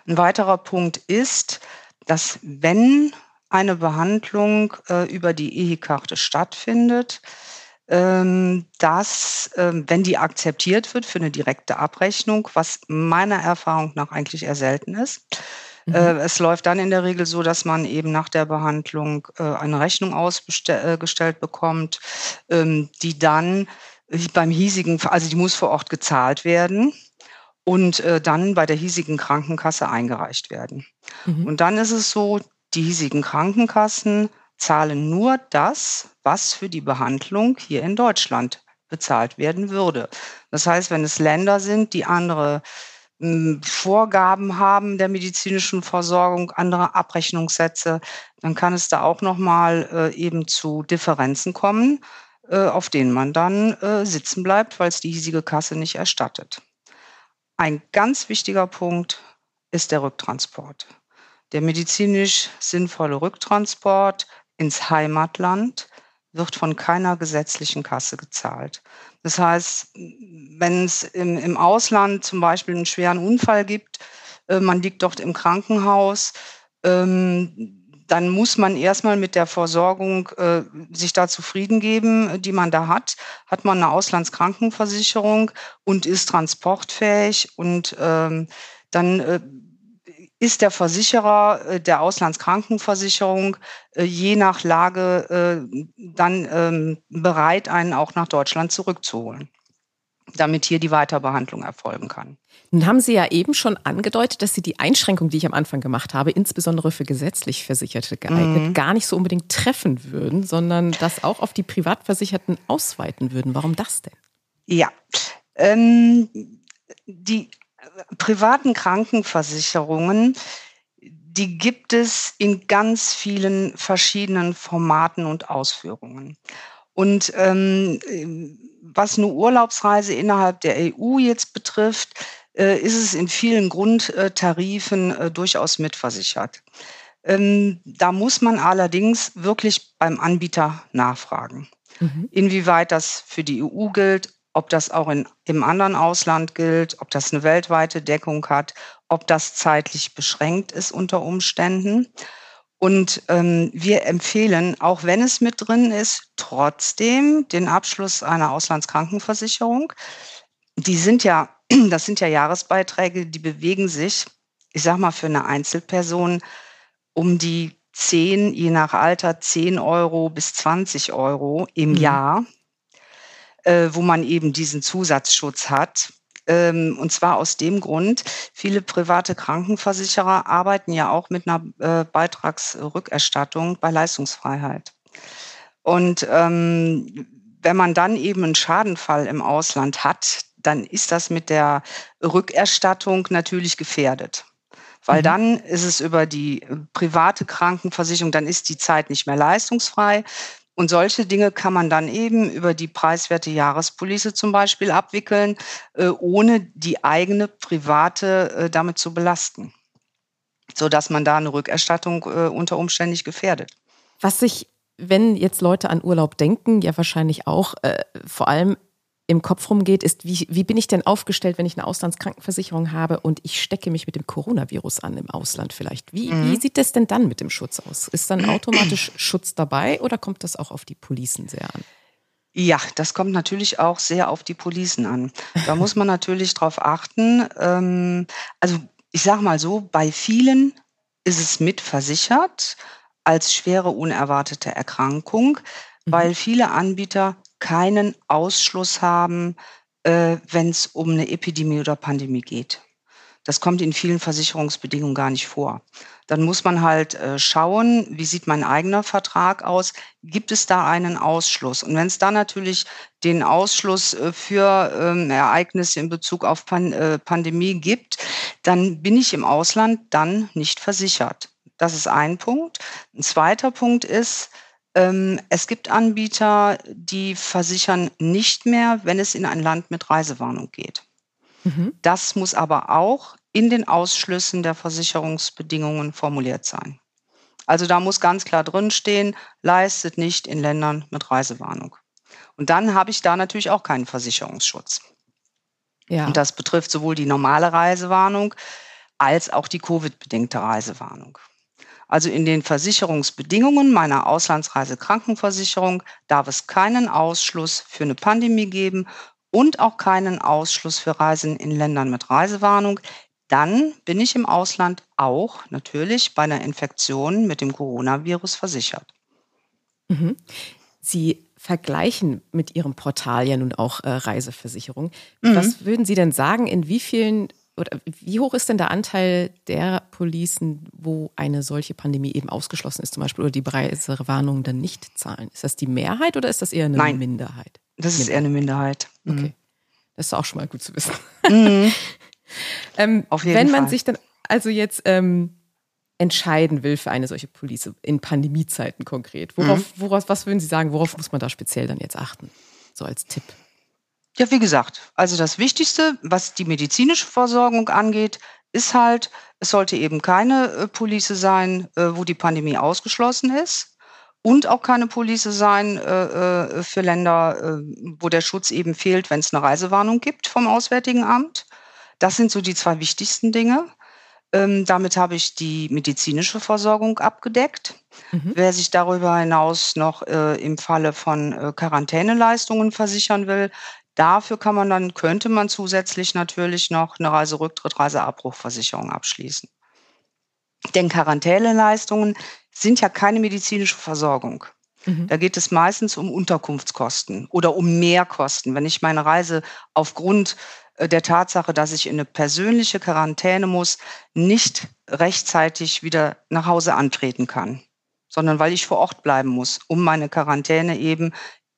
Ein weiterer Punkt ist, dass wenn eine Behandlung äh, über die EHI-Karte stattfindet, ähm, dass, ähm, wenn die akzeptiert wird für eine direkte Abrechnung, was meiner Erfahrung nach eigentlich eher selten ist, mhm. äh, es läuft dann in der Regel so, dass man eben nach der Behandlung äh, eine Rechnung ausgestellt bekommt, ähm, die dann beim hiesigen, also die muss vor Ort gezahlt werden und äh, dann bei der hiesigen Krankenkasse eingereicht werden. Mhm. Und dann ist es so, die hiesigen Krankenkassen zahlen nur das, was für die Behandlung hier in Deutschland bezahlt werden würde. Das heißt, wenn es Länder sind, die andere hm, Vorgaben haben der medizinischen Versorgung, andere Abrechnungssätze, dann kann es da auch noch mal äh, eben zu Differenzen kommen, äh, auf denen man dann äh, sitzen bleibt, weil es die hiesige Kasse nicht erstattet. Ein ganz wichtiger Punkt ist der Rücktransport. Der medizinisch sinnvolle Rücktransport ins Heimatland wird von keiner gesetzlichen Kasse gezahlt. Das heißt, wenn es im, im Ausland zum Beispiel einen schweren Unfall gibt, äh, man liegt dort im Krankenhaus, ähm, dann muss man erstmal mit der Versorgung äh, sich da zufrieden geben, die man da hat. Hat man eine Auslandskrankenversicherung und ist transportfähig und ähm, dann äh, ist der Versicherer äh, der Auslandskrankenversicherung äh, je nach Lage äh, dann ähm, bereit, einen auch nach Deutschland zurückzuholen, damit hier die Weiterbehandlung erfolgen kann. Nun haben Sie ja eben schon angedeutet, dass Sie die Einschränkung, die ich am Anfang gemacht habe, insbesondere für gesetzlich Versicherte geeignet, mhm. gar nicht so unbedingt treffen würden, sondern das auch auf die Privatversicherten ausweiten würden. Warum das denn? Ja, ähm, die privaten Krankenversicherungen, die gibt es in ganz vielen verschiedenen Formaten und Ausführungen. Und ähm, was eine Urlaubsreise innerhalb der EU jetzt betrifft, äh, ist es in vielen Grundtarifen äh, durchaus mitversichert. Ähm, da muss man allerdings wirklich beim Anbieter nachfragen, mhm. inwieweit das für die EU gilt ob das auch in, im anderen Ausland gilt, ob das eine weltweite Deckung hat, ob das zeitlich beschränkt ist unter Umständen. Und ähm, wir empfehlen, auch wenn es mit drin ist, trotzdem den Abschluss einer Auslandskrankenversicherung. Die sind ja, das sind ja Jahresbeiträge, die bewegen sich, ich sag mal, für eine Einzelperson um die 10, je nach Alter, 10 Euro bis 20 Euro im mhm. Jahr äh, wo man eben diesen Zusatzschutz hat. Ähm, und zwar aus dem Grund, viele private Krankenversicherer arbeiten ja auch mit einer äh, Beitragsrückerstattung bei Leistungsfreiheit. Und ähm, wenn man dann eben einen Schadenfall im Ausland hat, dann ist das mit der Rückerstattung natürlich gefährdet. Weil mhm. dann ist es über die private Krankenversicherung, dann ist die Zeit nicht mehr leistungsfrei. Und solche Dinge kann man dann eben über die preiswerte Jahrespolice zum Beispiel abwickeln, äh, ohne die eigene private äh, damit zu belasten, sodass man da eine Rückerstattung äh, unter Umständen nicht gefährdet. Was sich, wenn jetzt Leute an Urlaub denken, ja wahrscheinlich auch vor allem im Kopf rumgeht, ist, wie, wie bin ich denn aufgestellt, wenn ich eine Auslandskrankenversicherung habe und ich stecke mich mit dem Coronavirus an im Ausland vielleicht? Wie, mhm. wie sieht das denn dann mit dem Schutz aus? Ist dann automatisch Schutz dabei oder kommt das auch auf die Policen sehr an? Ja, das kommt natürlich auch sehr auf die Policen an. Da muss man natürlich drauf achten. Ähm, also ich sage mal so, bei vielen ist es mitversichert als schwere unerwartete Erkrankung, mhm. weil viele Anbieter keinen Ausschluss haben, äh, wenn es um eine Epidemie oder Pandemie geht. Das kommt in vielen Versicherungsbedingungen gar nicht vor. Dann muss man halt äh, schauen, wie sieht mein eigener Vertrag aus? Gibt es da einen Ausschluss? Und wenn es da natürlich den Ausschluss äh, für ähm, Ereignisse in Bezug auf Pan Pandemie gibt, dann bin ich im Ausland dann nicht versichert. Das ist ein Punkt. Ein zweiter Punkt ist, es gibt Anbieter, die versichern nicht mehr, wenn es in ein Land mit Reisewarnung geht. Mhm. Das muss aber auch in den Ausschlüssen der Versicherungsbedingungen formuliert sein. Also da muss ganz klar drinstehen, leistet nicht in Ländern mit Reisewarnung. Und dann habe ich da natürlich auch keinen Versicherungsschutz. Ja. Und das betrifft sowohl die normale Reisewarnung als auch die Covid-bedingte Reisewarnung. Also in den Versicherungsbedingungen meiner Auslandsreisekrankenversicherung darf es keinen Ausschluss für eine Pandemie geben und auch keinen Ausschluss für Reisen in Ländern mit Reisewarnung. Dann bin ich im Ausland auch natürlich bei einer Infektion mit dem Coronavirus versichert. Mhm. Sie vergleichen mit Ihrem Portal ja nun auch äh, Reiseversicherung. Mhm. Was würden Sie denn sagen, in wie vielen oder wie hoch ist denn der Anteil der Policen, wo eine solche Pandemie eben ausgeschlossen ist, zum Beispiel, oder die Reisewarnungen dann nicht zahlen? Ist das die Mehrheit oder ist das eher eine Nein, Minderheit? Das ist eher eine Minderheit. Mhm. Okay. Das ist auch schon mal gut zu wissen. Mhm. ähm, Auf jeden wenn man Fall. sich dann also jetzt ähm, entscheiden will für eine solche Police in Pandemiezeiten konkret, worauf, mhm. worauf, was würden Sie sagen, worauf muss man da speziell dann jetzt achten? So als Tipp. Ja, wie gesagt, also das Wichtigste, was die medizinische Versorgung angeht, ist halt, es sollte eben keine äh, Police sein, äh, wo die Pandemie ausgeschlossen ist und auch keine Police sein äh, äh für Länder, wo der Schutz eben fehlt, wenn es eine Reisewarnung gibt vom Auswärtigen Amt. Das sind so die zwei wichtigsten Dinge. Ähm, damit habe ich die medizinische Versorgung abgedeckt. Mhm. Wer sich darüber hinaus noch äh, im Falle von äh, Quarantäneleistungen versichern will, Dafür kann man dann, könnte man zusätzlich natürlich noch eine Reiserücktritt, Reiseabbruchversicherung abschließen. Denn Quarantäneleistungen sind ja keine medizinische Versorgung. Mhm. Da geht es meistens um Unterkunftskosten oder um Mehrkosten. Wenn ich meine Reise aufgrund äh, der Tatsache, dass ich in eine persönliche Quarantäne muss, nicht rechtzeitig wieder nach Hause antreten kann, sondern weil ich vor Ort bleiben muss, um meine Quarantäne eben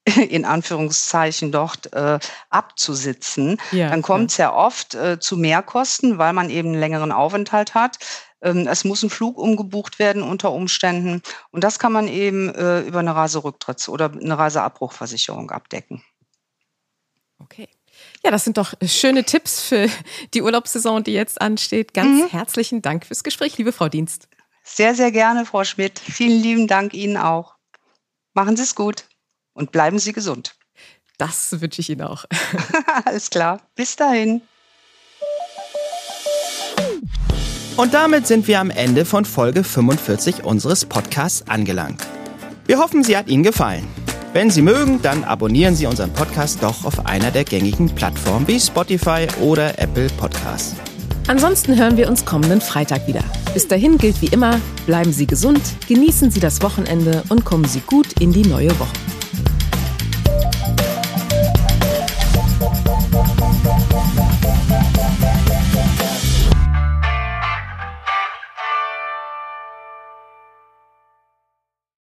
in Anführungszeichen dort äh, abzusitzen, ja, dann kommt es ja. ja oft äh, zu Mehrkosten, weil man eben einen längeren Aufenthalt hat. Ähm, es muss ein Flug umgebucht werden unter Umständen. Und das kann man eben äh, über eine Reiserücktritts- oder eine Reiseabbruchversicherung abdecken. Okay. Ja, das sind doch schöne Tipps für die Urlaubssaison, die jetzt ansteht. Ganz mhm. herzlichen Dank fürs Gespräch, liebe Frau Dienst. Sehr, sehr gerne, Frau Schmidt. Vielen lieben Dank Ihnen auch. Machen Sie es gut und bleiben Sie gesund. Das wünsche ich Ihnen auch. Alles klar. Bis dahin. Und damit sind wir am Ende von Folge 45 unseres Podcasts angelangt. Wir hoffen, sie hat Ihnen gefallen. Wenn Sie mögen, dann abonnieren Sie unseren Podcast doch auf einer der gängigen Plattformen wie Spotify oder Apple Podcasts. Ansonsten hören wir uns kommenden Freitag wieder. Bis dahin gilt wie immer, bleiben Sie gesund, genießen Sie das Wochenende und kommen Sie gut in die neue Woche.